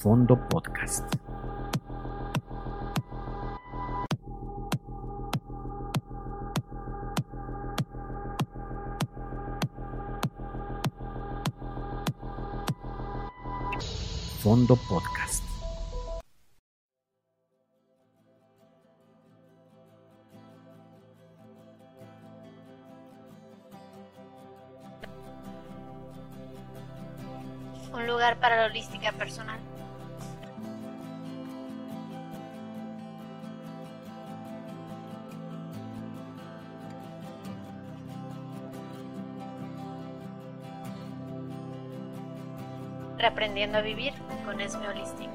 Fondo Podcast. Fondo Podcast. Un lugar para la holística personal. Reaprendiendo a vivir con Esme Holística.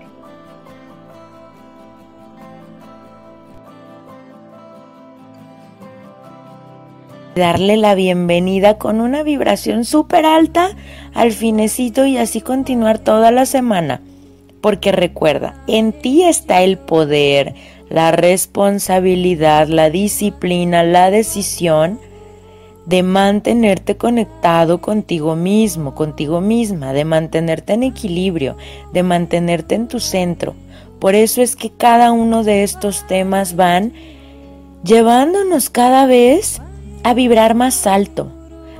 darle la bienvenida con una vibración súper alta al finecito y así continuar toda la semana. Porque recuerda, en ti está el poder, la responsabilidad, la disciplina, la decisión de mantenerte conectado contigo mismo, contigo misma, de mantenerte en equilibrio, de mantenerte en tu centro. Por eso es que cada uno de estos temas van llevándonos cada vez a vibrar más alto,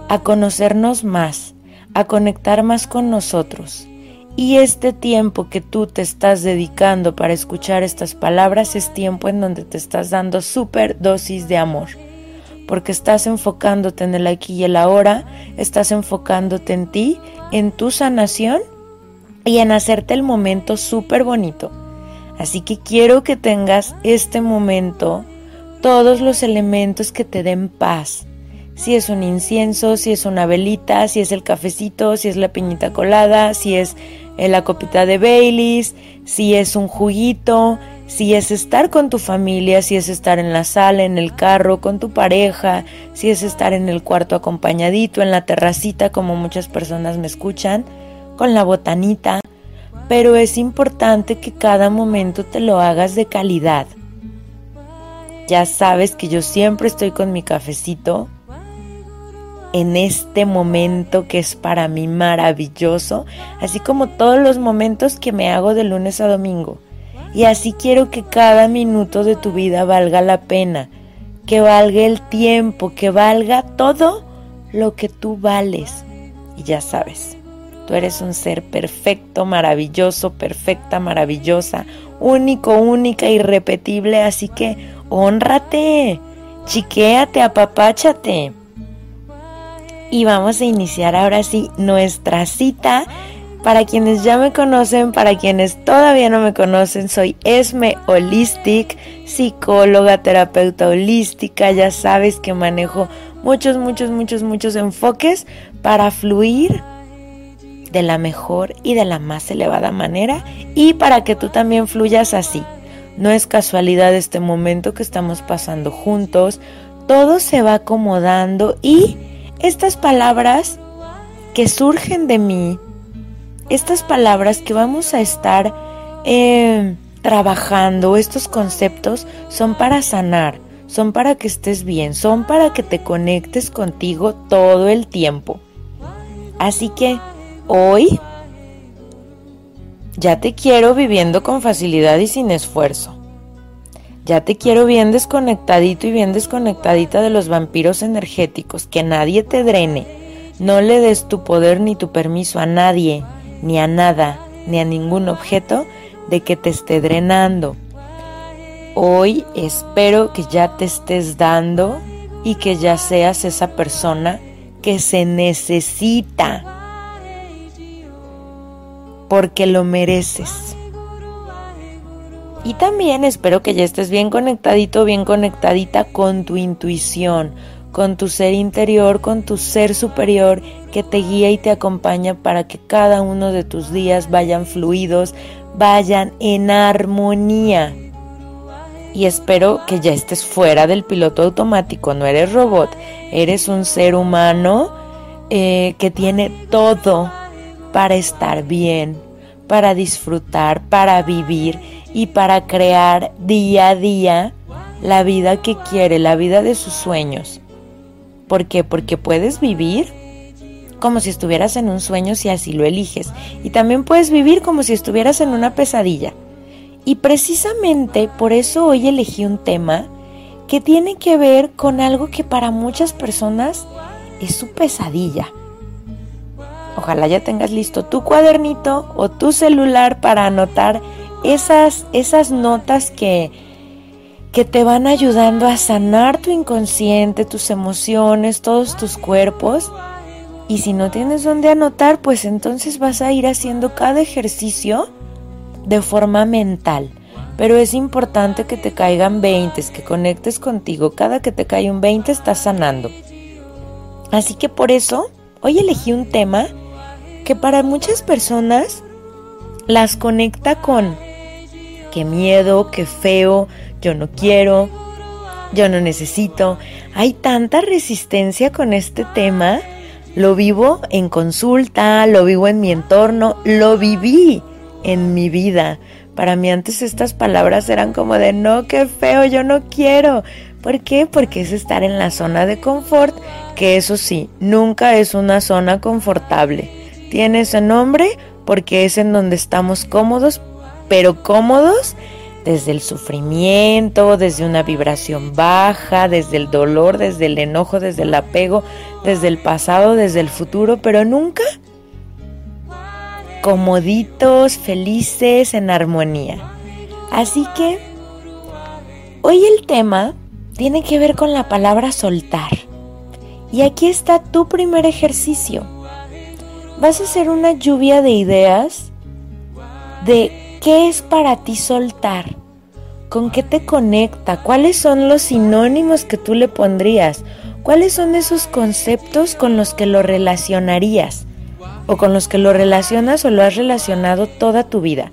a conocernos más, a conectar más con nosotros. Y este tiempo que tú te estás dedicando para escuchar estas palabras es tiempo en donde te estás dando súper dosis de amor. Porque estás enfocándote en el aquí y el ahora, estás enfocándote en ti, en tu sanación y en hacerte el momento súper bonito. Así que quiero que tengas este momento todos los elementos que te den paz. Si es un incienso, si es una velita, si es el cafecito, si es la piñita colada, si es eh, la copita de Baileys, si es un juguito, si es estar con tu familia, si es estar en la sala, en el carro, con tu pareja, si es estar en el cuarto acompañadito, en la terracita, como muchas personas me escuchan, con la botanita. Pero es importante que cada momento te lo hagas de calidad. Ya sabes que yo siempre estoy con mi cafecito en este momento que es para mí maravilloso, así como todos los momentos que me hago de lunes a domingo. Y así quiero que cada minuto de tu vida valga la pena, que valga el tiempo, que valga todo lo que tú vales. Y ya sabes, tú eres un ser perfecto, maravilloso, perfecta, maravillosa, único, única, irrepetible, así que Honrate, chiquéate, apapáchate. Y vamos a iniciar ahora sí nuestra cita. Para quienes ya me conocen, para quienes todavía no me conocen, soy Esme Holistic, psicóloga, terapeuta holística. Ya sabes que manejo muchos, muchos, muchos, muchos enfoques para fluir de la mejor y de la más elevada manera y para que tú también fluyas así no es casualidad este momento que estamos pasando juntos. Todo se va acomodando y estas palabras que surgen de mí, estas palabras que vamos a estar eh, trabajando, estos conceptos son para sanar, son para que estés bien, son para que te conectes contigo todo el tiempo. Así que hoy ya te quiero viviendo con facilidad y sin esfuerzo. Ya te quiero bien desconectadito y bien desconectadita de los vampiros energéticos, que nadie te drene. No le des tu poder ni tu permiso a nadie, ni a nada, ni a ningún objeto de que te esté drenando. Hoy espero que ya te estés dando y que ya seas esa persona que se necesita porque lo mereces. Y también espero que ya estés bien conectadito, bien conectadita con tu intuición, con tu ser interior, con tu ser superior que te guía y te acompaña para que cada uno de tus días vayan fluidos, vayan en armonía. Y espero que ya estés fuera del piloto automático, no eres robot, eres un ser humano eh, que tiene todo para estar bien, para disfrutar, para vivir y para crear día a día la vida que quiere, la vida de sus sueños. ¿Por qué? Porque puedes vivir como si estuvieras en un sueño si así lo eliges. Y también puedes vivir como si estuvieras en una pesadilla. Y precisamente por eso hoy elegí un tema que tiene que ver con algo que para muchas personas es su pesadilla. Ojalá ya tengas listo tu cuadernito o tu celular para anotar esas, esas notas que, que te van ayudando a sanar tu inconsciente, tus emociones, todos tus cuerpos. Y si no tienes dónde anotar, pues entonces vas a ir haciendo cada ejercicio de forma mental. Pero es importante que te caigan 20, que conectes contigo. Cada que te cae un 20 estás sanando. Así que por eso hoy elegí un tema que para muchas personas las conecta con qué miedo, qué feo, yo no quiero, yo no necesito. Hay tanta resistencia con este tema. Lo vivo en consulta, lo vivo en mi entorno, lo viví en mi vida. Para mí antes estas palabras eran como de no, qué feo, yo no quiero. ¿Por qué? Porque es estar en la zona de confort, que eso sí, nunca es una zona confortable. Tiene ese nombre porque es en donde estamos cómodos, pero cómodos desde el sufrimiento, desde una vibración baja, desde el dolor, desde el enojo, desde el apego, desde el pasado, desde el futuro, pero nunca comoditos, felices, en armonía. Así que hoy el tema tiene que ver con la palabra soltar. Y aquí está tu primer ejercicio. Vas a hacer una lluvia de ideas de qué es para ti soltar, con qué te conecta, cuáles son los sinónimos que tú le pondrías, cuáles son esos conceptos con los que lo relacionarías o con los que lo relacionas o lo has relacionado toda tu vida.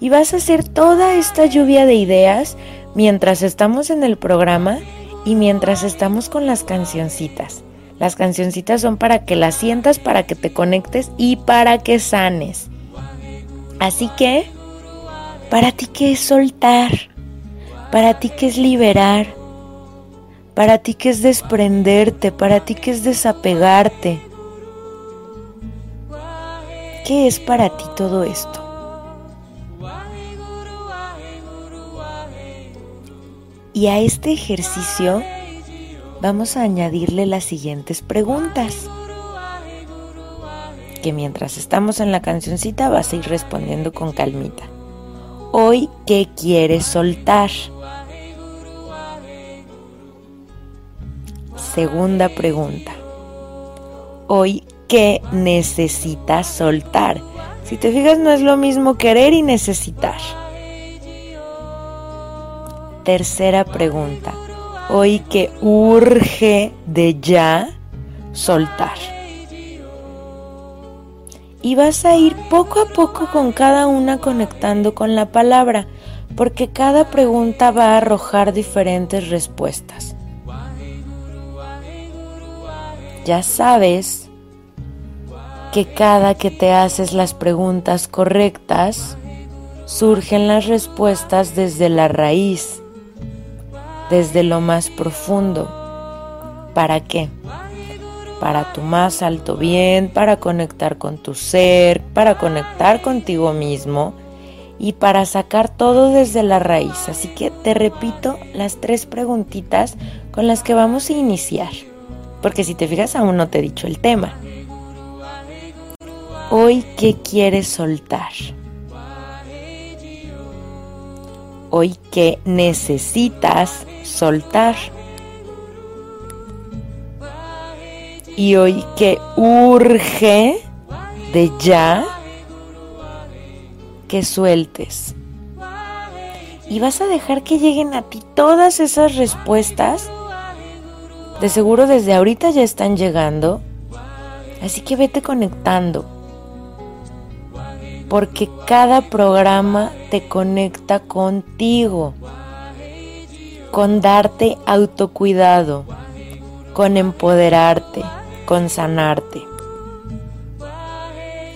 Y vas a hacer toda esta lluvia de ideas mientras estamos en el programa y mientras estamos con las cancioncitas. Las cancioncitas son para que las sientas, para que te conectes y para que sanes. Así que, para ti qué es soltar, para ti qué es liberar, para ti qué es desprenderte, para ti qué es desapegarte. ¿Qué es para ti todo esto? Y a este ejercicio vamos a añadirle las siguientes preguntas. Que mientras estamos en la cancioncita vas a ir respondiendo con calmita. Hoy, ¿qué quieres soltar? Segunda pregunta. Hoy, ¿qué necesitas soltar? Si te fijas, no es lo mismo querer y necesitar. Tercera pregunta. Hoy que urge de ya soltar. Y vas a ir poco a poco con cada una conectando con la palabra, porque cada pregunta va a arrojar diferentes respuestas. Ya sabes que cada que te haces las preguntas correctas, surgen las respuestas desde la raíz, desde lo más profundo. ¿Para qué? Para tu más alto bien, para conectar con tu ser, para conectar contigo mismo y para sacar todo desde la raíz. Así que te repito las tres preguntitas con las que vamos a iniciar. Porque si te fijas aún no te he dicho el tema. Hoy, ¿qué quieres soltar? Hoy, ¿qué necesitas soltar? Y hoy, ¿qué urge de ya que sueltes? Y vas a dejar que lleguen a ti todas esas respuestas. De seguro desde ahorita ya están llegando. Así que vete conectando porque cada programa te conecta contigo, con darte autocuidado, con empoderarte, con sanarte.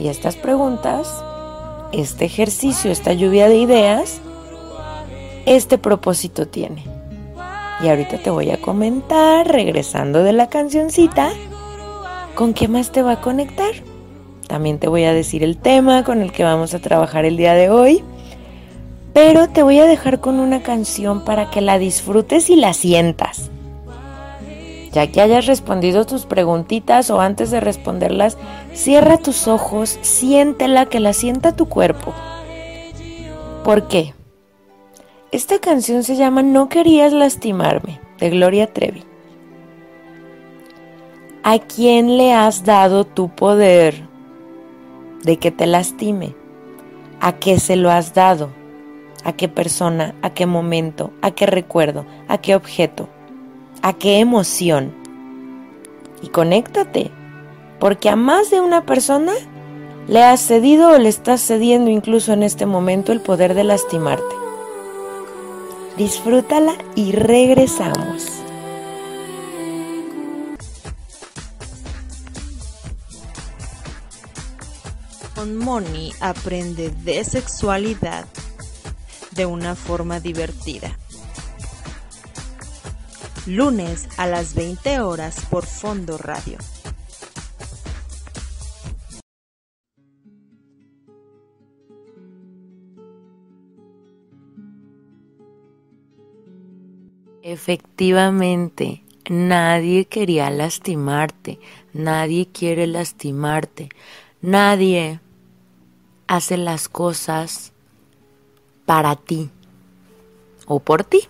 Y estas preguntas, este ejercicio, esta lluvia de ideas, este propósito tiene. Y ahorita te voy a comentar, regresando de la cancioncita, ¿con qué más te va a conectar? También te voy a decir el tema con el que vamos a trabajar el día de hoy. Pero te voy a dejar con una canción para que la disfrutes y la sientas. Ya que hayas respondido tus preguntitas o antes de responderlas, cierra tus ojos, siéntela, que la sienta tu cuerpo. ¿Por qué? Esta canción se llama No querías lastimarme, de Gloria Trevi. ¿A quién le has dado tu poder de que te lastime? ¿A qué se lo has dado? ¿A qué persona? ¿A qué momento? ¿A qué recuerdo? ¿A qué objeto? ¿A qué emoción? Y conéctate, porque a más de una persona le has cedido o le estás cediendo incluso en este momento el poder de lastimarte. Disfrútala y regresamos. Con Moni aprende de sexualidad de una forma divertida. Lunes a las 20 horas por Fondo Radio. Efectivamente, nadie quería lastimarte, nadie quiere lastimarte, nadie hace las cosas para ti o por ti.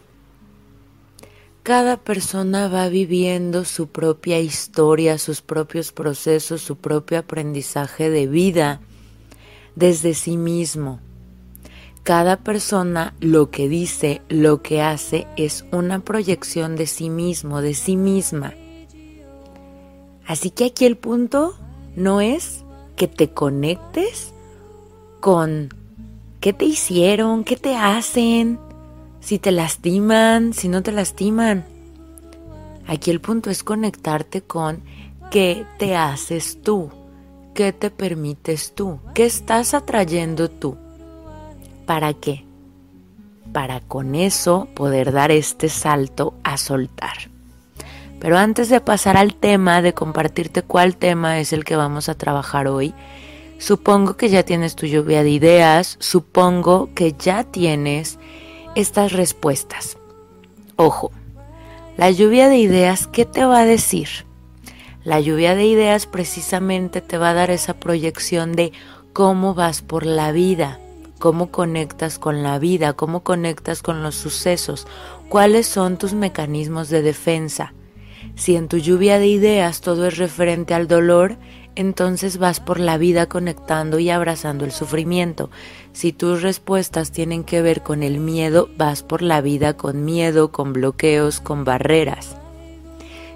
Cada persona va viviendo su propia historia, sus propios procesos, su propio aprendizaje de vida desde sí mismo. Cada persona lo que dice, lo que hace es una proyección de sí mismo, de sí misma. Así que aquí el punto no es que te conectes con qué te hicieron, qué te hacen, si te lastiman, si no te lastiman. Aquí el punto es conectarte con qué te haces tú, qué te permites tú, qué estás atrayendo tú. ¿Para qué? Para con eso poder dar este salto a soltar. Pero antes de pasar al tema, de compartirte cuál tema es el que vamos a trabajar hoy, supongo que ya tienes tu lluvia de ideas, supongo que ya tienes estas respuestas. Ojo, la lluvia de ideas, ¿qué te va a decir? La lluvia de ideas precisamente te va a dar esa proyección de cómo vas por la vida, cómo conectas con la vida, cómo conectas con los sucesos, cuáles son tus mecanismos de defensa. Si en tu lluvia de ideas todo es referente al dolor, entonces vas por la vida conectando y abrazando el sufrimiento. Si tus respuestas tienen que ver con el miedo, vas por la vida con miedo, con bloqueos, con barreras.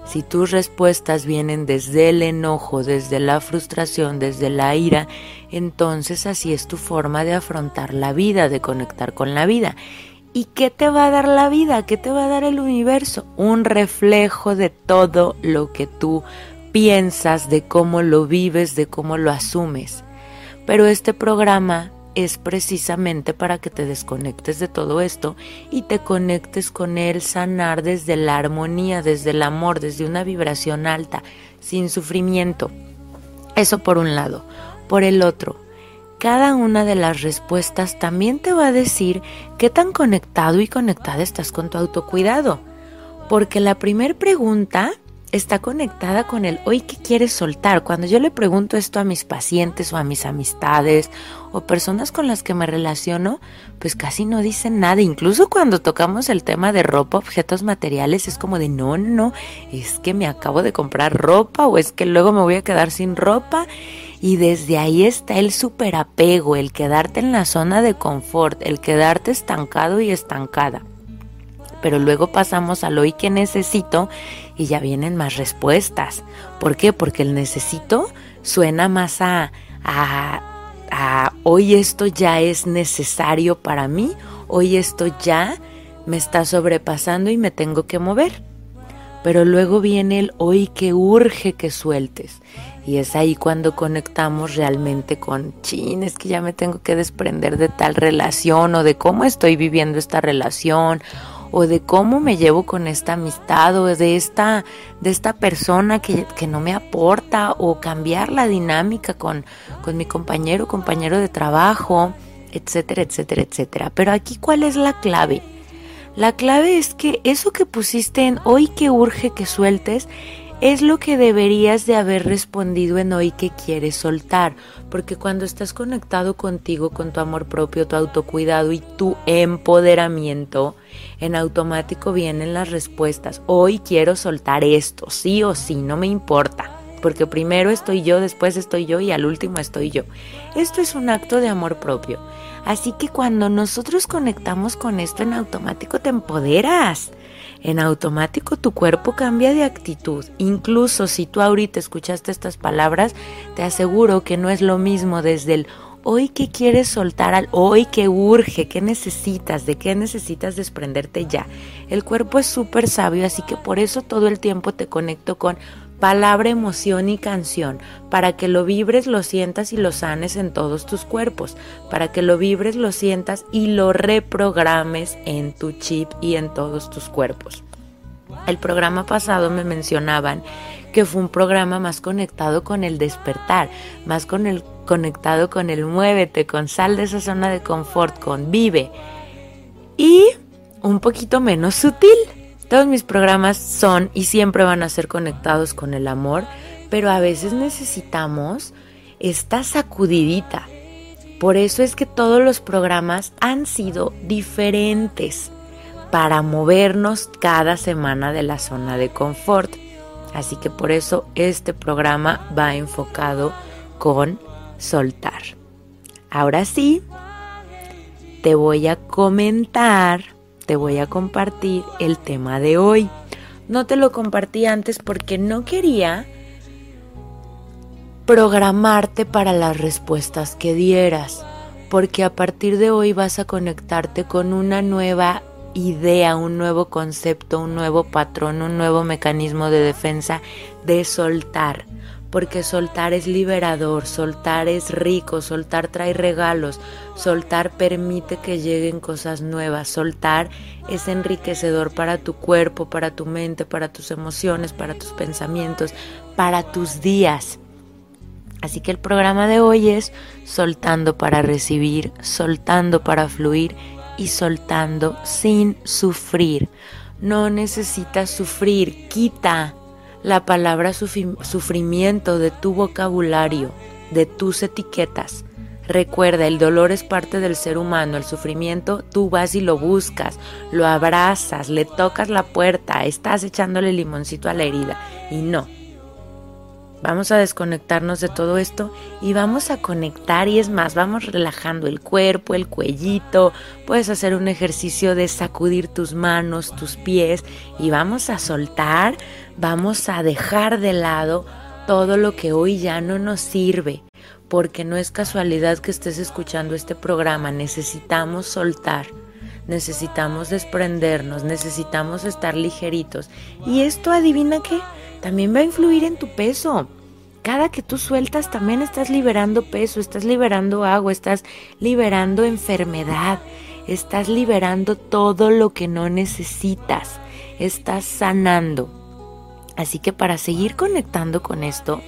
Si tus respuestas vienen desde el enojo, desde la frustración, desde la ira, entonces así es tu forma de afrontar la vida, de conectar con la vida. ¿Y qué te va a dar la vida? ¿Qué te va a dar el universo? Un reflejo de todo lo que tú piensas, de cómo lo vives, de cómo lo asumes. Pero este programa es precisamente para que te desconectes de todo esto y te conectes con él sanar desde la armonía, desde el amor, desde una vibración alta, sin sufrimiento. Eso por un lado. Por el otro, cada una de las respuestas también te va a decir qué tan conectado y conectada estás con tu autocuidado. Porque la primera pregunta está conectada con el hoy que quieres soltar. Cuando yo le pregunto esto a mis pacientes o a mis amistades o personas con las que me relaciono, pues casi no dicen nada. Incluso cuando tocamos el tema de ropa, objetos materiales, es como de no, no, es que me acabo de comprar ropa o es que luego me voy a quedar sin ropa. Y desde ahí está el superapego, el quedarte en la zona de confort, el quedarte estancado y estancada pero luego pasamos al hoy que necesito y ya vienen más respuestas. ¿Por qué? Porque el necesito suena más a, a, hoy esto ya es necesario para mí, hoy esto ya me está sobrepasando y me tengo que mover. Pero luego viene el hoy que urge que sueltes. Y es ahí cuando conectamos realmente con, chin, es que ya me tengo que desprender de tal relación o de cómo estoy viviendo esta relación o de cómo me llevo con esta amistad o de esta, de esta persona que, que no me aporta o cambiar la dinámica con, con mi compañero, compañero de trabajo, etcétera, etcétera, etcétera. Pero aquí, ¿cuál es la clave? La clave es que eso que pusiste en hoy que urge que sueltes es lo que deberías de haber respondido en hoy que quieres soltar, porque cuando estás conectado contigo, con tu amor propio, tu autocuidado y tu empoderamiento, en automático vienen las respuestas. Hoy quiero soltar esto, sí o sí, no me importa, porque primero estoy yo, después estoy yo y al último estoy yo. Esto es un acto de amor propio. Así que cuando nosotros conectamos con esto en automático te empoderas en automático tu cuerpo cambia de actitud. Incluso si tú ahorita escuchaste estas palabras, te aseguro que no es lo mismo desde el hoy que quieres soltar al hoy que urge, qué necesitas, de qué necesitas desprenderte ya. El cuerpo es súper sabio, así que por eso todo el tiempo te conecto con palabra, emoción y canción, para que lo vibres, lo sientas y lo sanes en todos tus cuerpos, para que lo vibres, lo sientas y lo reprogrames en tu chip y en todos tus cuerpos. El programa pasado me mencionaban que fue un programa más conectado con el despertar, más con el conectado con el muévete, con sal de esa zona de confort, con vive y un poquito menos sutil. Todos mis programas son y siempre van a ser conectados con el amor, pero a veces necesitamos esta sacudidita. Por eso es que todos los programas han sido diferentes para movernos cada semana de la zona de confort. Así que por eso este programa va enfocado con soltar. Ahora sí, te voy a comentar te voy a compartir el tema de hoy. No te lo compartí antes porque no quería programarte para las respuestas que dieras, porque a partir de hoy vas a conectarte con una nueva idea, un nuevo concepto, un nuevo patrón, un nuevo mecanismo de defensa de soltar porque soltar es liberador, soltar es rico, soltar trae regalos, soltar permite que lleguen cosas nuevas, soltar es enriquecedor para tu cuerpo, para tu mente, para tus emociones, para tus pensamientos, para tus días. Así que el programa de hoy es soltando para recibir, soltando para fluir y soltando sin sufrir. No necesitas sufrir, quita la palabra sufrimiento de tu vocabulario, de tus etiquetas. Recuerda, el dolor es parte del ser humano, el sufrimiento tú vas y lo buscas, lo abrazas, le tocas la puerta, estás echándole limoncito a la herida y no, Vamos a desconectarnos de todo esto y vamos a conectar y es más, vamos relajando el cuerpo, el cuellito, puedes hacer un ejercicio de sacudir tus manos, tus pies y vamos a soltar, vamos a dejar de lado todo lo que hoy ya no nos sirve, porque no es casualidad que estés escuchando este programa, necesitamos soltar. Necesitamos desprendernos, necesitamos estar ligeritos. Y esto, adivina qué, también va a influir en tu peso. Cada que tú sueltas también estás liberando peso, estás liberando agua, estás liberando enfermedad, estás liberando todo lo que no necesitas, estás sanando. Así que para seguir conectando con esto,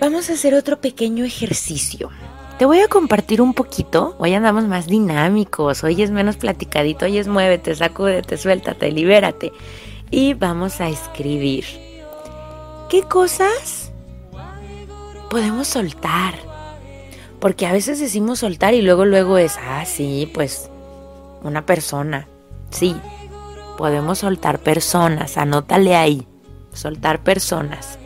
vamos a hacer otro pequeño ejercicio. Te voy a compartir un poquito, hoy andamos más dinámicos, hoy es menos platicadito, hoy es muévete, sacúdete, suéltate, libérate. Y vamos a escribir ¿Qué cosas podemos soltar? Porque a veces decimos soltar y luego luego es, ah, sí, pues una persona. Sí, podemos soltar personas, anótale ahí, soltar personas.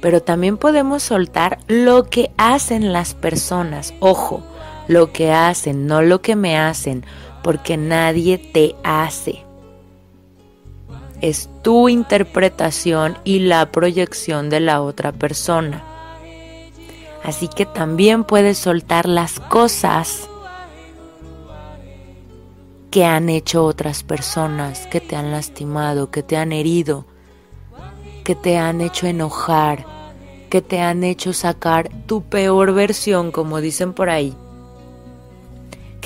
Pero también podemos soltar lo que hacen las personas. Ojo, lo que hacen, no lo que me hacen, porque nadie te hace es tu interpretación y la proyección de la otra persona. Así que también puedes soltar las cosas que han hecho otras personas, que te han lastimado, que te han herido, que te han hecho enojar, que te han hecho sacar tu peor versión, como dicen por ahí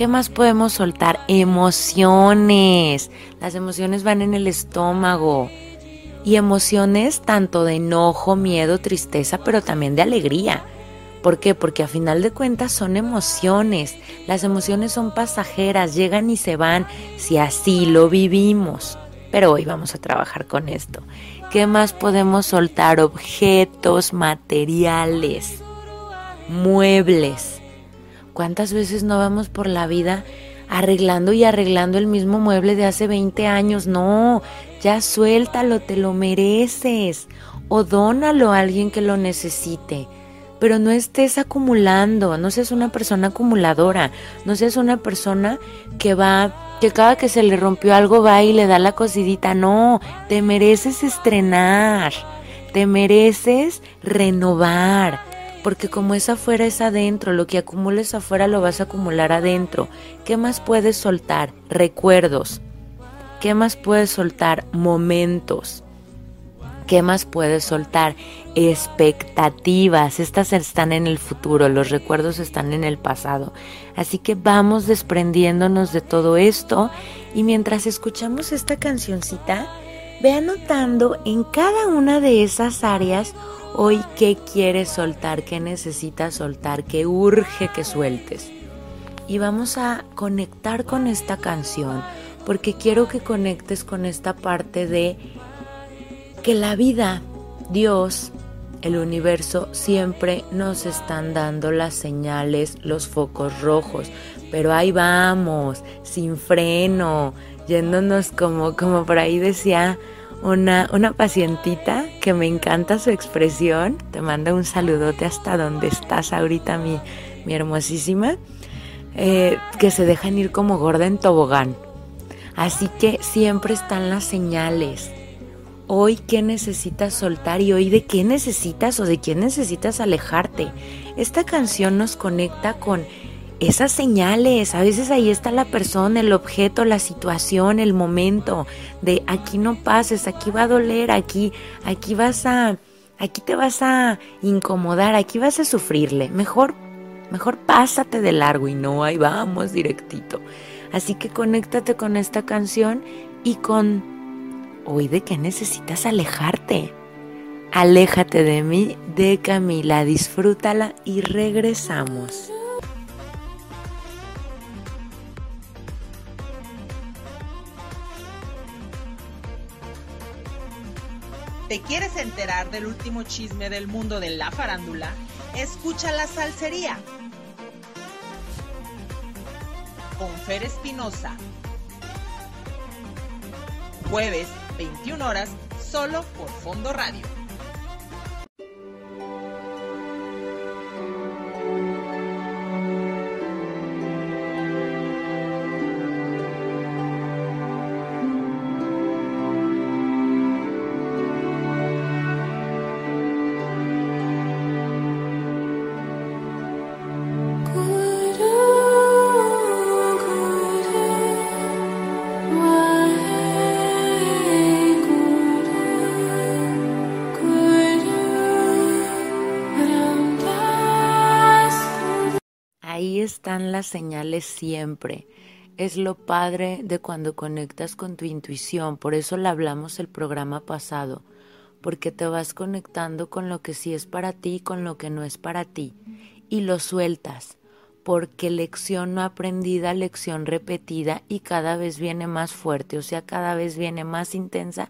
¿Qué más podemos soltar? Emociones. Las emociones van en el estómago. Y emociones tanto de enojo, miedo, tristeza, pero también de alegría. ¿Por qué? Porque a final de cuentas son emociones. Las emociones son pasajeras, llegan y se van si así lo vivimos. Pero hoy vamos a trabajar con esto. ¿Qué más podemos soltar? Objetos, materiales, muebles. ¿Cuántas veces no vamos por la vida arreglando y arreglando el mismo mueble de hace 20 años? No, ya suéltalo, te lo mereces. O dónalo a alguien que lo necesite pero no estés acumulando, no seas una persona acumuladora, no seas una persona que va, que cada que se le rompió algo va y le da la cosidita, no, te mereces estrenar, te mereces renovar, porque como es afuera es adentro, lo que acumules afuera lo vas a acumular adentro. ¿Qué más puedes soltar? Recuerdos. ¿Qué más puedes soltar? Momentos. ¿Qué más puedes soltar? Expectativas. Estas están en el futuro, los recuerdos están en el pasado. Así que vamos desprendiéndonos de todo esto y mientras escuchamos esta cancioncita, ve anotando en cada una de esas áreas hoy qué quieres soltar, qué necesitas soltar, qué urge que sueltes. Y vamos a conectar con esta canción porque quiero que conectes con esta parte de que la vida, Dios, el universo siempre nos están dando las señales, los focos rojos, pero ahí vamos, sin freno, yéndonos como, como por ahí decía una, una pacientita que me encanta su expresión, te manda un saludote hasta donde estás ahorita, mi, mi hermosísima, eh, que se dejan ir como gorda en tobogán. Así que siempre están las señales hoy qué necesitas soltar y hoy de qué necesitas o de quién necesitas alejarte. Esta canción nos conecta con esas señales. A veces ahí está la persona, el objeto, la situación, el momento de aquí no pases, aquí va a doler, aquí, aquí vas a, aquí te vas a incomodar, aquí vas a sufrirle. Mejor, mejor pásate de largo y no ahí vamos directito. Así que conéctate con esta canción y con hoy de qué necesitas alejarte. Aléjate de mí, de Camila, disfrútala y regresamos. ¿Te quieres enterar del último chisme del mundo de la farándula? Escucha la salsería. Con Fer Espinosa. Jueves 21 horas, solo por Fondo Radio. Están las señales siempre. Es lo padre de cuando conectas con tu intuición, por eso la hablamos el programa pasado, porque te vas conectando con lo que sí es para ti y con lo que no es para ti, y lo sueltas, porque lección no aprendida, lección repetida y cada vez viene más fuerte, o sea, cada vez viene más intensa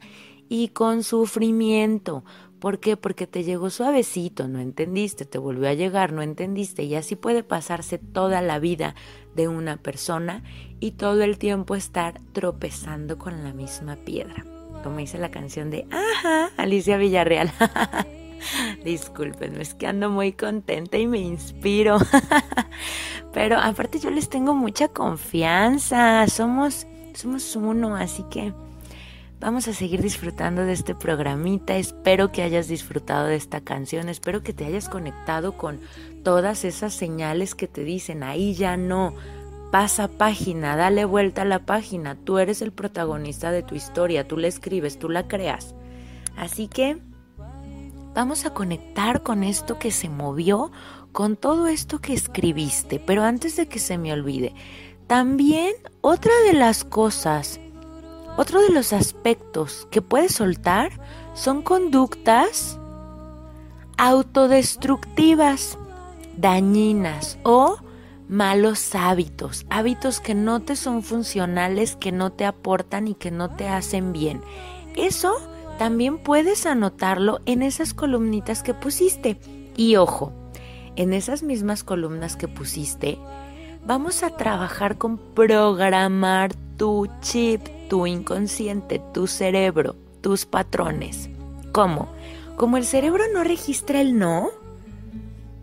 y con sufrimiento, ¿Por qué? Porque te llegó suavecito, no entendiste, te volvió a llegar, no entendiste, y así puede pasarse toda la vida de una persona y todo el tiempo estar tropezando con la misma piedra. Como dice la canción de Ajá, Alicia Villarreal. Disculpen, es que ando muy contenta y me inspiro. Pero aparte yo les tengo mucha confianza, somos, somos uno, así que Vamos a seguir disfrutando de este programita. Espero que hayas disfrutado de esta canción. Espero que te hayas conectado con todas esas señales que te dicen, ahí ya no. Pasa página, dale vuelta a la página. Tú eres el protagonista de tu historia. Tú la escribes, tú la creas. Así que vamos a conectar con esto que se movió, con todo esto que escribiste. Pero antes de que se me olvide, También otra de las cosas, otro de los aspectos que puedes soltar son conductas autodestructivas, dañinas o malos hábitos, hábitos que no te son funcionales, que no te aportan y que no te hacen bien. Eso también puedes anotarlo en esas columnitas que pusiste. Y ojo, en esas mismas columnas que pusiste, vamos a trabajar con programar tu chip, tu inconsciente, tu cerebro, tus patrones. ¿Cómo? Como el cerebro no registra el no,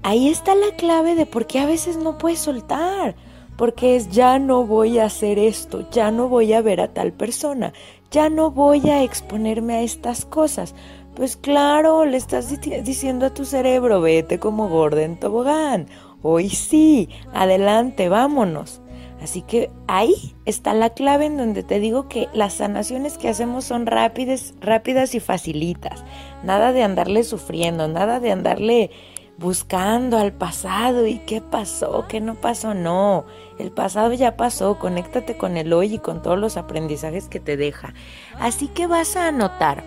ahí está la clave de por qué a veces no puedes soltar. Porque es ya no voy a hacer esto, ya no voy a ver a tal persona, ya no voy a exponerme a estas cosas. Pues claro, le estás diciendo a tu cerebro, vete como gorda en tobogán. Hoy sí, adelante, vámonos. Así que ahí está la clave en donde te digo que las sanaciones que hacemos son rápidas, rápidas y facilitas. Nada de andarle sufriendo, nada de andarle buscando al pasado y qué pasó, qué no pasó, no. El pasado ya pasó, conéctate con el hoy y con todos los aprendizajes que te deja. Así que vas a anotar,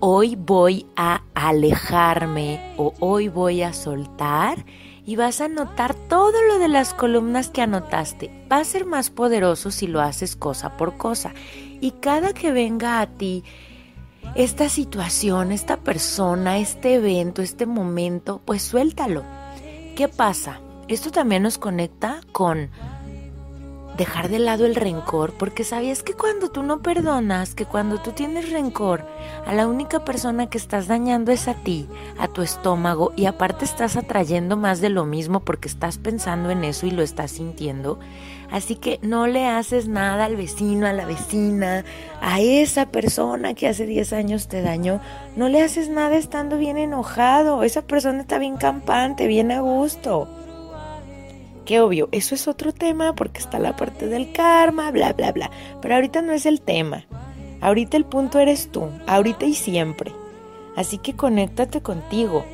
hoy voy a alejarme o hoy voy a soltar y vas a anotar todo lo de las columnas que anotaste. Va a ser más poderoso si lo haces cosa por cosa. Y cada que venga a ti esta situación, esta persona, este evento, este momento, pues suéltalo. ¿Qué pasa? Esto también nos conecta con dejar de lado el rencor, porque sabías que cuando tú no perdonas, que cuando tú tienes rencor, a la única persona que estás dañando es a ti, a tu estómago, y aparte estás atrayendo más de lo mismo porque estás pensando en eso y lo estás sintiendo. Así que no le haces nada al vecino, a la vecina, a esa persona que hace 10 años te dañó. No le haces nada estando bien enojado. Esa persona está bien campante, bien a gusto. Que obvio, eso es otro tema porque está la parte del karma, bla, bla, bla. Pero ahorita no es el tema. Ahorita el punto eres tú, ahorita y siempre. Así que conéctate contigo.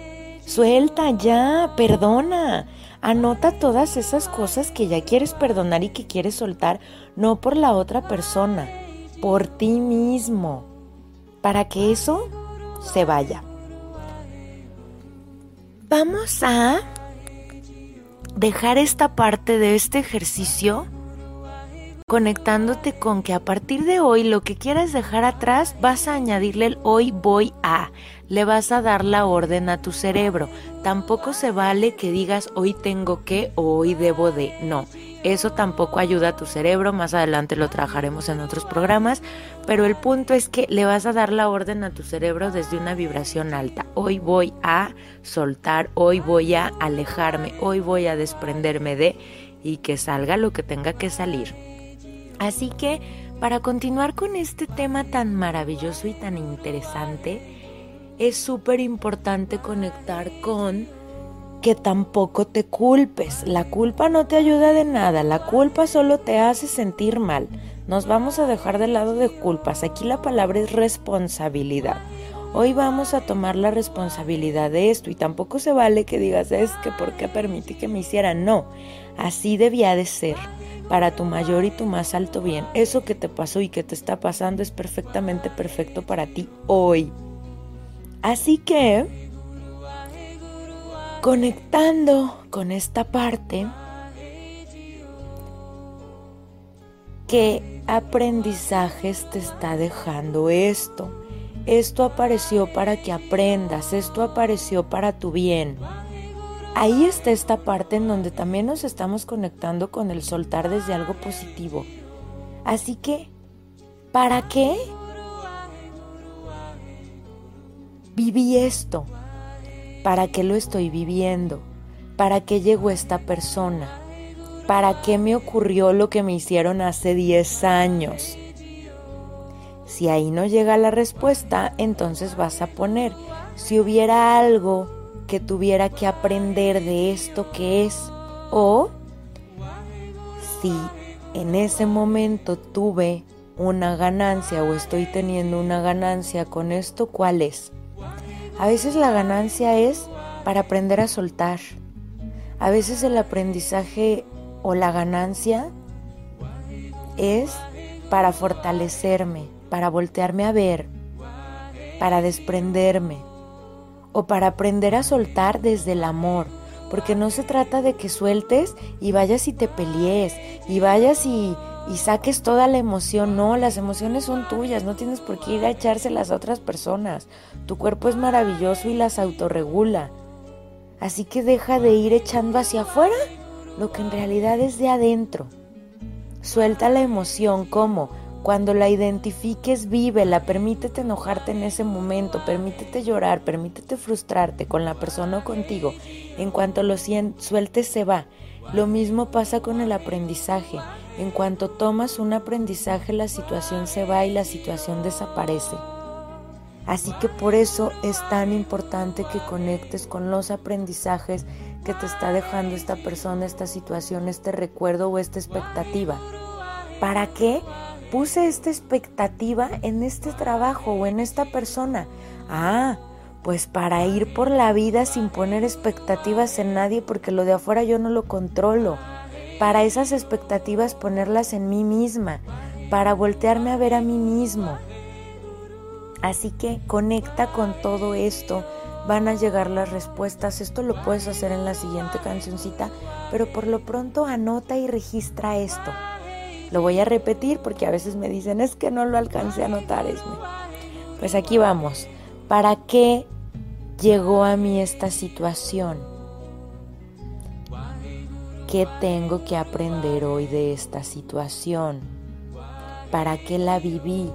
Suelta ya, perdona. Anota todas esas cosas que ya quieres perdonar y que quieres soltar, no por la otra persona, por ti mismo, para que eso se vaya. Vamos a dejar esta parte de este ejercicio conectándote con que a partir de hoy lo que quieras dejar atrás vas a añadirle el hoy voy a, le vas a dar la orden a tu cerebro. Tampoco se vale que digas hoy tengo que o hoy debo de, no. Eso tampoco ayuda a tu cerebro, más adelante lo trabajaremos en otros programas, pero el punto es que le vas a dar la orden a tu cerebro desde una vibración alta. Hoy voy a soltar, hoy voy a alejarme, hoy voy a desprenderme de y que salga lo que tenga que salir. Así que, para continuar con este tema tan maravilloso y tan interesante, es súper importante conectar con que tampoco te culpes. La culpa no te ayuda de nada, la culpa solo te hace sentir mal. Nos vamos a dejar de lado de culpas. Aquí la palabra es responsabilidad. Hoy vamos a tomar la responsabilidad de esto y tampoco se vale que digas es que por qué permití que me hicieran. No, así debía de ser para tu mayor y tu más alto bien. Eso que te pasó y que te está pasando es perfectamente perfecto para ti hoy. Así que conectando con esta parte, ¿qué aprendizajes te está dejando esto? Esto apareció para que aprendas, esto apareció para tu bien. Ahí está esta parte en donde también nos estamos conectando con el soltar desde algo positivo. Así que, ¿para qué viví esto? ¿Para qué lo estoy viviendo? ¿Para qué llegó esta persona? ¿Para qué me ocurrió lo que me hicieron hace 10 años? Si ahí no llega la respuesta, entonces vas a poner, si hubiera algo que tuviera que aprender de esto que es, o si en ese momento tuve una ganancia o estoy teniendo una ganancia con esto, ¿cuál es? A veces la ganancia es para aprender a soltar. A veces el aprendizaje o la ganancia es para fortalecerme, para voltearme a ver, para desprenderme o para aprender a soltar desde el amor, porque no se trata de que sueltes y vayas y te pelees y vayas y, y saques toda la emoción, no, las emociones son tuyas, no tienes por qué ir a echárselas a otras personas, tu cuerpo es maravilloso y las autorregula, así que deja de ir echando hacia afuera lo que en realidad es de adentro. Suelta la emoción como cuando la identifiques, vívela, permítete enojarte en ese momento, permítete llorar, permítete frustrarte con la persona o contigo. En cuanto lo sueltes se va. Lo mismo pasa con el aprendizaje. En cuanto tomas un aprendizaje, la situación se va y la situación desaparece. Así que por eso es tan importante que conectes con los aprendizajes que te está dejando esta persona, esta situación, este recuerdo o esta expectativa. ¿Para qué? Puse esta expectativa en este trabajo o en esta persona. Ah, pues para ir por la vida sin poner expectativas en nadie porque lo de afuera yo no lo controlo. Para esas expectativas ponerlas en mí misma, para voltearme a ver a mí mismo. Así que conecta con todo esto, van a llegar las respuestas. Esto lo puedes hacer en la siguiente cancioncita, pero por lo pronto anota y registra esto. Lo voy a repetir porque a veces me dicen, es que no lo alcancé a notar, Esme. Pues aquí vamos. ¿Para qué llegó a mí esta situación? ¿Qué tengo que aprender hoy de esta situación? ¿Para qué la viví?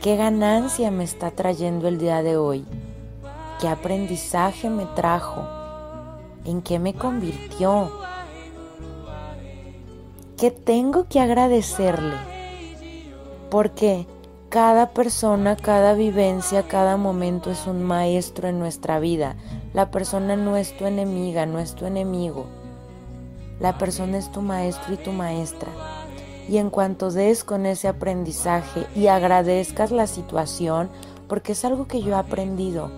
¿Qué ganancia me está trayendo el día de hoy? ¿Qué aprendizaje me trajo? ¿En qué me convirtió? ¿Qué tengo que agradecerle? Porque cada persona, cada vivencia, cada momento es un maestro en nuestra vida. La persona no es tu enemiga, no es tu enemigo. La persona es tu maestro y tu maestra. Y en cuanto des con ese aprendizaje y agradezcas la situación, porque es algo que yo he aprendido,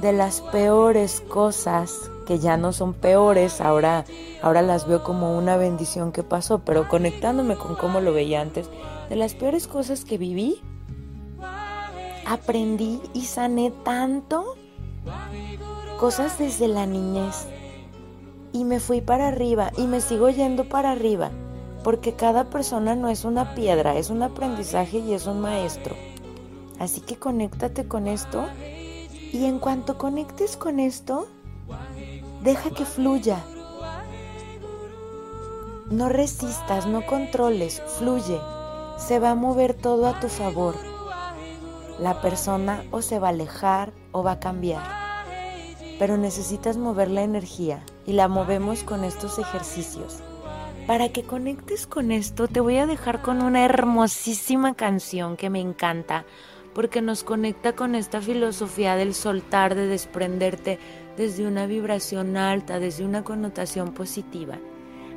de las peores cosas que ya no son peores, ahora, ahora las veo como una bendición que pasó, pero conectándome con cómo lo veía antes, de las peores cosas que viví, aprendí y sané tanto cosas desde la niñez y me fui para arriba y me sigo yendo para arriba porque cada persona no es una piedra, es un aprendizaje y es un maestro. Así que conéctate con esto y en cuanto conectes con esto, Deja que fluya. No resistas, no controles, fluye. Se va a mover todo a tu favor. La persona o se va a alejar o va a cambiar. Pero necesitas mover la energía y la movemos con estos ejercicios. Para que conectes con esto, te voy a dejar con una hermosísima canción que me encanta porque nos conecta con esta filosofía del soltar, de desprenderte desde una vibración alta, desde una connotación positiva.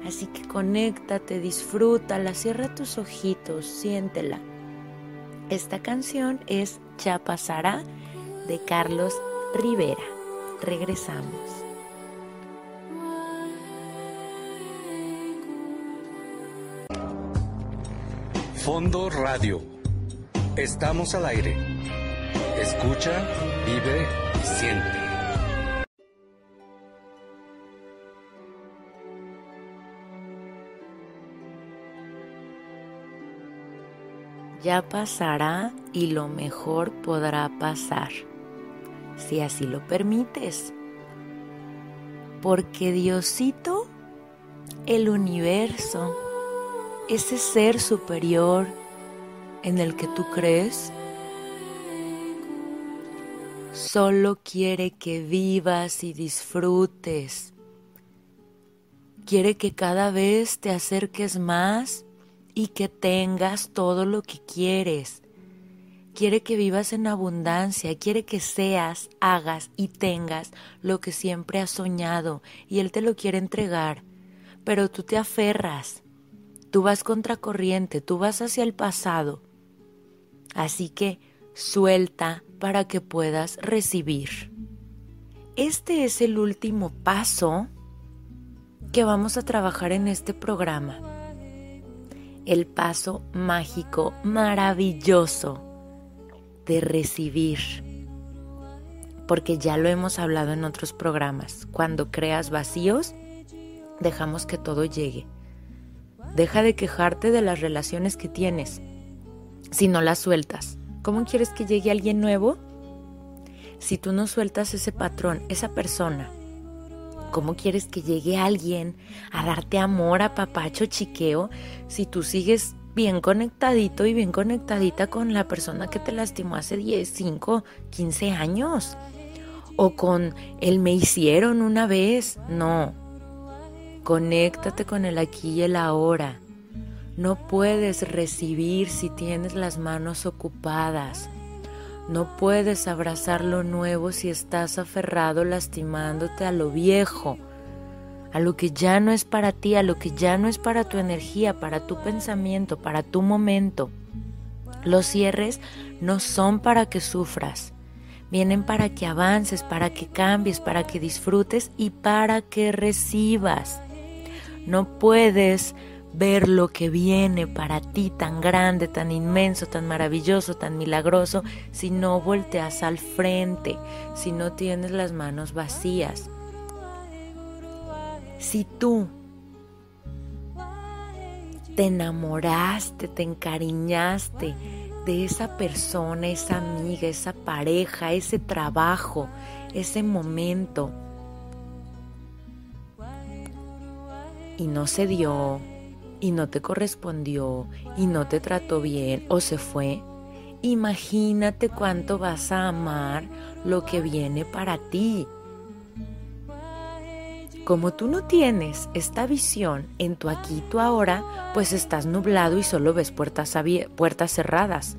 Así que conéctate, disfrútala, cierra tus ojitos, siéntela. Esta canción es Ya pasará de Carlos Rivera. Regresamos. Fondo Radio. Estamos al aire. Escucha, vive y siente. Ya pasará y lo mejor podrá pasar, si así lo permites. Porque Diosito, el universo, ese ser superior en el que tú crees, solo quiere que vivas y disfrutes. Quiere que cada vez te acerques más y que tengas todo lo que quieres. Quiere que vivas en abundancia, quiere que seas, hagas y tengas lo que siempre has soñado y Él te lo quiere entregar, pero tú te aferras, tú vas contracorriente, tú vas hacia el pasado. Así que suelta para que puedas recibir. Este es el último paso que vamos a trabajar en este programa. El paso mágico, maravilloso de recibir. Porque ya lo hemos hablado en otros programas. Cuando creas vacíos, dejamos que todo llegue. Deja de quejarte de las relaciones que tienes si no las sueltas. ¿Cómo quieres que llegue alguien nuevo? Si tú no sueltas ese patrón, esa persona, ¿cómo quieres que llegue alguien a darte amor, a papacho, chiqueo, si tú sigues bien conectadito y bien conectadita con la persona que te lastimó hace 10, 5, 15 años? O con el me hicieron una vez. No. Conéctate con el aquí y el ahora. No puedes recibir si tienes las manos ocupadas. No puedes abrazar lo nuevo si estás aferrado lastimándote a lo viejo, a lo que ya no es para ti, a lo que ya no es para tu energía, para tu pensamiento, para tu momento. Los cierres no son para que sufras, vienen para que avances, para que cambies, para que disfrutes y para que recibas. No puedes ver lo que viene para ti tan grande, tan inmenso, tan maravilloso, tan milagroso, si no volteas al frente, si no tienes las manos vacías. Si tú te enamoraste, te encariñaste de esa persona, esa amiga, esa pareja, ese trabajo, ese momento, y no se dio, y no te correspondió y no te trató bien o se fue, imagínate cuánto vas a amar lo que viene para ti. Como tú no tienes esta visión en tu aquí tu ahora, pues estás nublado y solo ves puertas, puertas cerradas.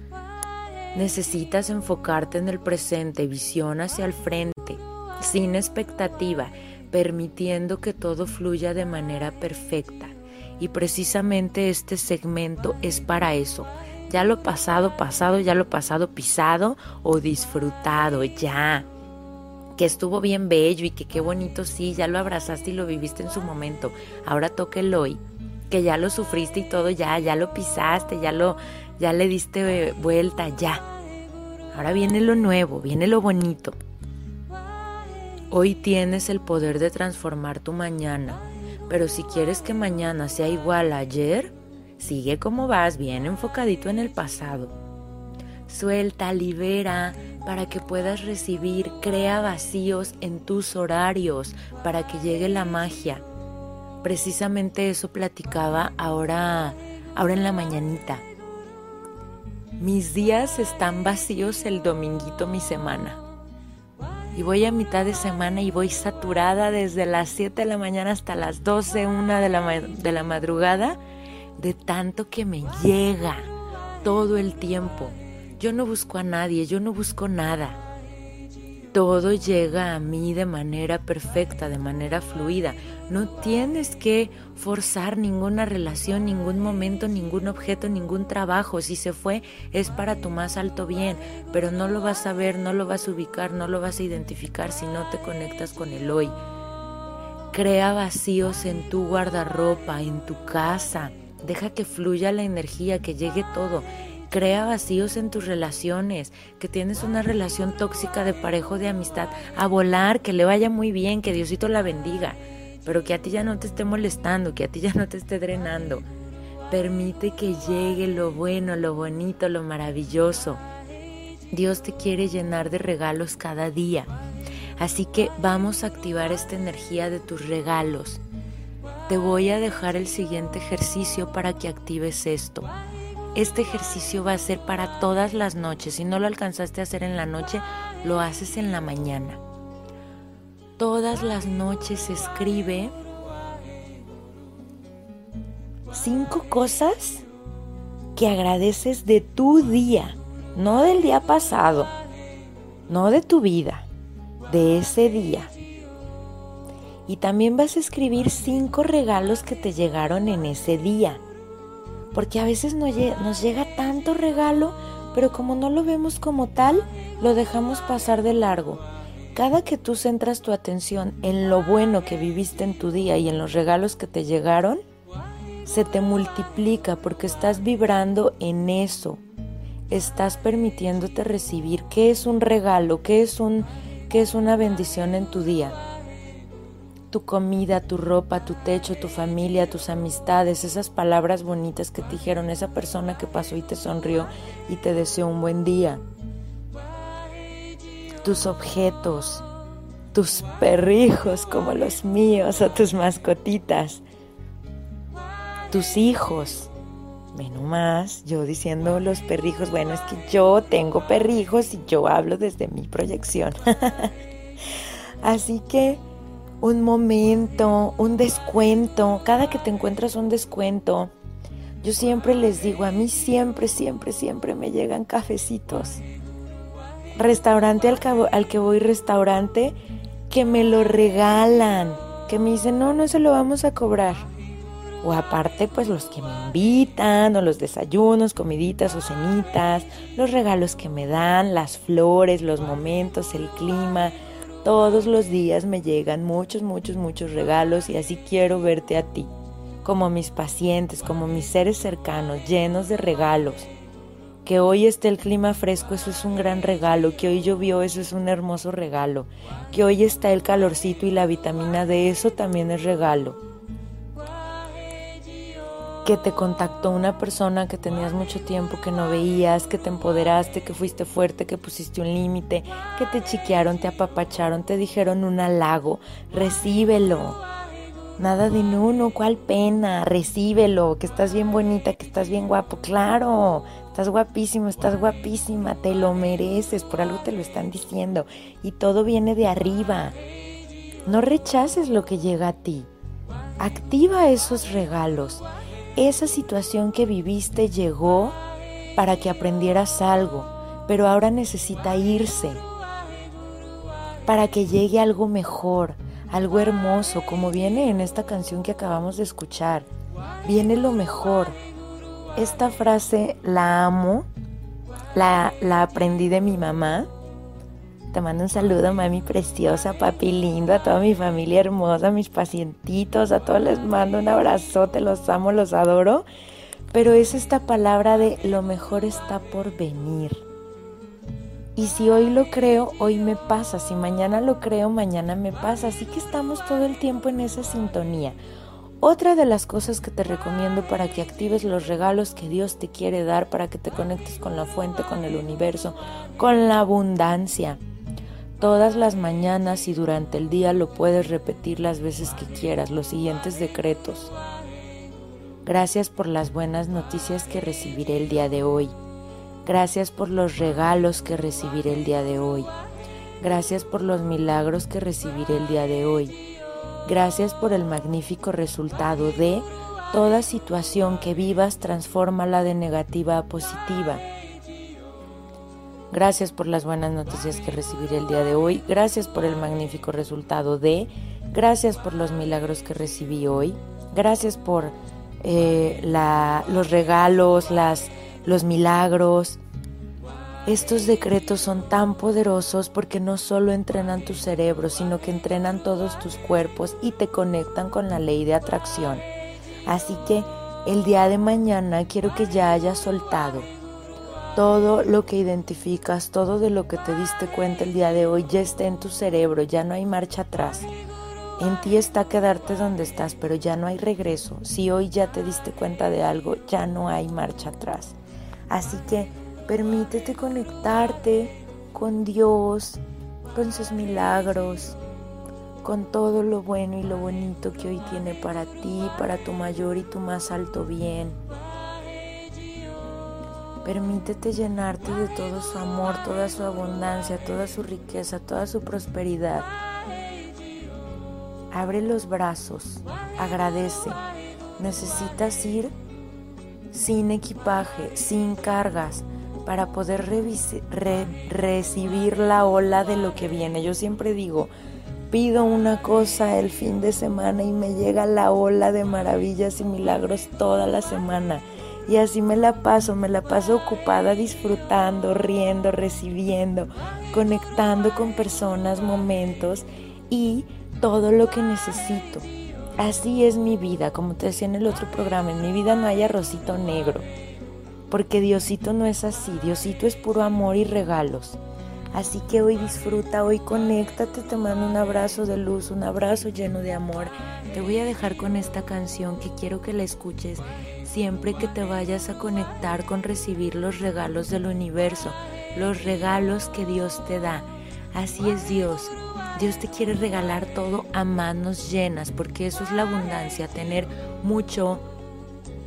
Necesitas enfocarte en el presente, visión hacia el frente, sin expectativa, permitiendo que todo fluya de manera perfecta y precisamente este segmento es para eso. Ya lo pasado, pasado, ya lo pasado, pisado o disfrutado, ya. Que estuvo bien bello y que qué bonito, sí, ya lo abrazaste y lo viviste en su momento. Ahora toca el hoy, que ya lo sufriste y todo, ya, ya lo pisaste, ya lo, ya le diste vuelta, ya. Ahora viene lo nuevo, viene lo bonito. Hoy tienes el poder de transformar tu mañana pero si quieres que mañana sea igual a ayer, sigue como vas, bien enfocadito en el pasado. Suelta, libera, para que puedas recibir, crea vacíos en tus horarios, para que llegue la magia. Precisamente eso platicaba ahora, ahora en la mañanita. Mis días están vacíos el dominguito, mi semana y voy a mitad de semana y voy saturada desde las 7 de la mañana hasta las 12, 1 de la, de la madrugada, de tanto que me llega todo el tiempo. Yo no busco a nadie, yo no busco nada todo llega a mí de manera perfecta, de manera fluida. No tienes que forzar ninguna relación, ningún momento, ningún objeto, ningún trabajo. Si se fue es para tu más alto bien, pero no lo vas a ver, no lo vas a ubicar, no lo vas a identificar si no te conectas con el hoy. Crea vacíos en tu guardarropa, en tu casa. Deja que fluya la energía, que llegue todo crea vacíos en tus relaciones, que tienes una relación tóxica de parejo de amistad, a volar, que le vaya muy bien, que Diosito la bendiga, pero que a ti ya no te esté molestando, que a ti ya no te esté drenando. Permite que llegue lo bueno, lo bonito, lo maravilloso. Dios te quiere llenar de regalos cada día. Así que vamos a activar esta energía de tus regalos. Te voy a dejar el siguiente ejercicio para que actives esto. Este ejercicio va a ser para todas las noches. Si no lo alcanzaste a hacer en la noche, lo haces en la mañana. Todas las noches escribe cinco cosas que agradeces de tu día, no del día pasado, no de tu vida, de ese día. Y también vas a escribir cinco regalos que te llegaron en ese día porque a veces nos llega, tanto regalo, pero como no lo vemos como tal, lo dejamos pasar de largo. cada que tú centras tu atención en lo bueno que viviste en tu día y en los regalos que te llegaron, se te multiplica porque estás vibrando en eso. Estás permitiéndote recibir qué es un regalo, qué es un qué es una bendición en tu día. Tu comida, tu ropa, tu techo, tu familia, tus amistades, esas palabras bonitas que te dijeron esa persona que pasó y te sonrió y te deseó un buen día. Tus objetos, tus perrijos como los míos o tus mascotitas tus hijos. Menos más, yo diciendo los perrijos, bueno, es que yo tengo perrijos y yo hablo desde mi proyección. Así que un momento, un descuento, cada que te encuentras un descuento, yo siempre les digo, a mí siempre, siempre, siempre me llegan cafecitos. Restaurante al, al que voy, restaurante, que me lo regalan, que me dicen, no, no se lo vamos a cobrar o aparte pues los que me invitan o los desayunos, comiditas o cenitas, los regalos que me dan, las flores, los momentos, el clima. Todos los días me llegan muchos, muchos, muchos regalos y así quiero verte a ti, como mis pacientes, como mis seres cercanos, llenos de regalos. Que hoy esté el clima fresco, eso es un gran regalo. Que hoy llovió, eso es un hermoso regalo. Que hoy está el calorcito y la vitamina D, eso también es regalo que te contactó una persona que tenías mucho tiempo que no veías, que te empoderaste, que fuiste fuerte, que pusiste un límite, que te chiquearon, te apapacharon, te dijeron un halago, recíbelo. Nada de no, no, cuál pena, recíbelo, que estás bien bonita, que estás bien guapo, claro, estás guapísimo, estás guapísima, te lo mereces, por algo te lo están diciendo y todo viene de arriba. No rechaces lo que llega a ti, activa esos regalos esa situación que viviste llegó para que aprendieras algo, pero ahora necesita irse para que llegue algo mejor, algo hermoso, como viene en esta canción que acabamos de escuchar. Viene lo mejor. Esta frase la amo, la, la aprendí de mi mamá te mando un saludo, mami preciosa, papi lindo, a toda mi familia hermosa, a mis pacientitos, a todos les mando un abrazote, los amo, los adoro. Pero es esta palabra de lo mejor está por venir. Y si hoy lo creo, hoy me pasa. Si mañana lo creo, mañana me pasa. Así que estamos todo el tiempo en esa sintonía. Otra de las cosas que te recomiendo para que actives los regalos que Dios te quiere dar, para que te conectes con la fuente, con el universo, con la abundancia todas las mañanas y durante el día lo puedes repetir las veces que quieras, los siguientes decretos. Gracias por las buenas noticias que recibiré el día de hoy. Gracias por los regalos que recibiré el día de hoy. Gracias por los milagros que recibiré el día de hoy. Gracias por el magnífico resultado de toda situación que vivas, transfórmala de negativa a positiva. Gracias por las buenas noticias que recibiré el día de hoy. Gracias por el magnífico resultado de. Gracias por los milagros que recibí hoy. Gracias por eh, los regalos, las, los milagros. Estos decretos son tan poderosos porque no solo entrenan tu cerebro, sino que entrenan todos tus cuerpos y te conectan con la ley de atracción. Así que el día de mañana quiero que ya hayas soltado todo lo que identificas, todo de lo que te diste cuenta el día de hoy ya está en tu cerebro, ya no hay marcha atrás. En ti está quedarte donde estás, pero ya no hay regreso. Si hoy ya te diste cuenta de algo, ya no hay marcha atrás. Así que permítete conectarte con Dios, con sus milagros, con todo lo bueno y lo bonito que hoy tiene para ti, para tu mayor y tu más alto bien. Permítete llenarte de todo su amor, toda su abundancia, toda su riqueza, toda su prosperidad. Abre los brazos, agradece. Necesitas ir sin equipaje, sin cargas, para poder recibir la ola de lo que viene. Yo siempre digo, pido una cosa el fin de semana y me llega la ola de maravillas y milagros toda la semana. Y así me la paso, me la paso ocupada disfrutando, riendo, recibiendo, conectando con personas, momentos y todo lo que necesito. Así es mi vida, como te decía en el otro programa, en mi vida no hay arrocito negro, porque Diosito no es así, Diosito es puro amor y regalos. Así que hoy disfruta, hoy conéctate, te mando un abrazo de luz, un abrazo lleno de amor. Te voy a dejar con esta canción que quiero que la escuches siempre que te vayas a conectar con recibir los regalos del universo, los regalos que Dios te da. Así es Dios. Dios te quiere regalar todo a manos llenas, porque eso es la abundancia, tener mucho,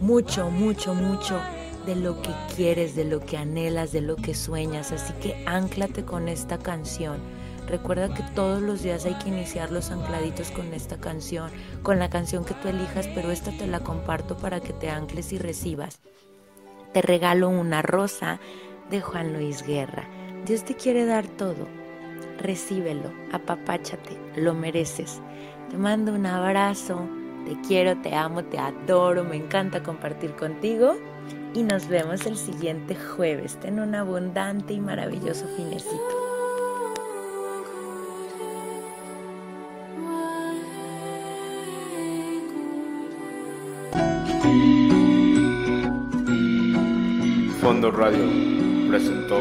mucho, mucho, mucho de lo que quieres, de lo que anhelas, de lo que sueñas. Así que anclate con esta canción. Recuerda que todos los días hay que iniciar los ancladitos con esta canción, con la canción que tú elijas, pero esta te la comparto para que te ancles y recibas. Te regalo una rosa de Juan Luis Guerra. Dios te quiere dar todo. Recíbelo, apapáchate, lo mereces. Te mando un abrazo, te quiero, te amo, te adoro, me encanta compartir contigo y nos vemos el siguiente jueves. Ten un abundante y maravilloso finecito. Fondo Radio presentó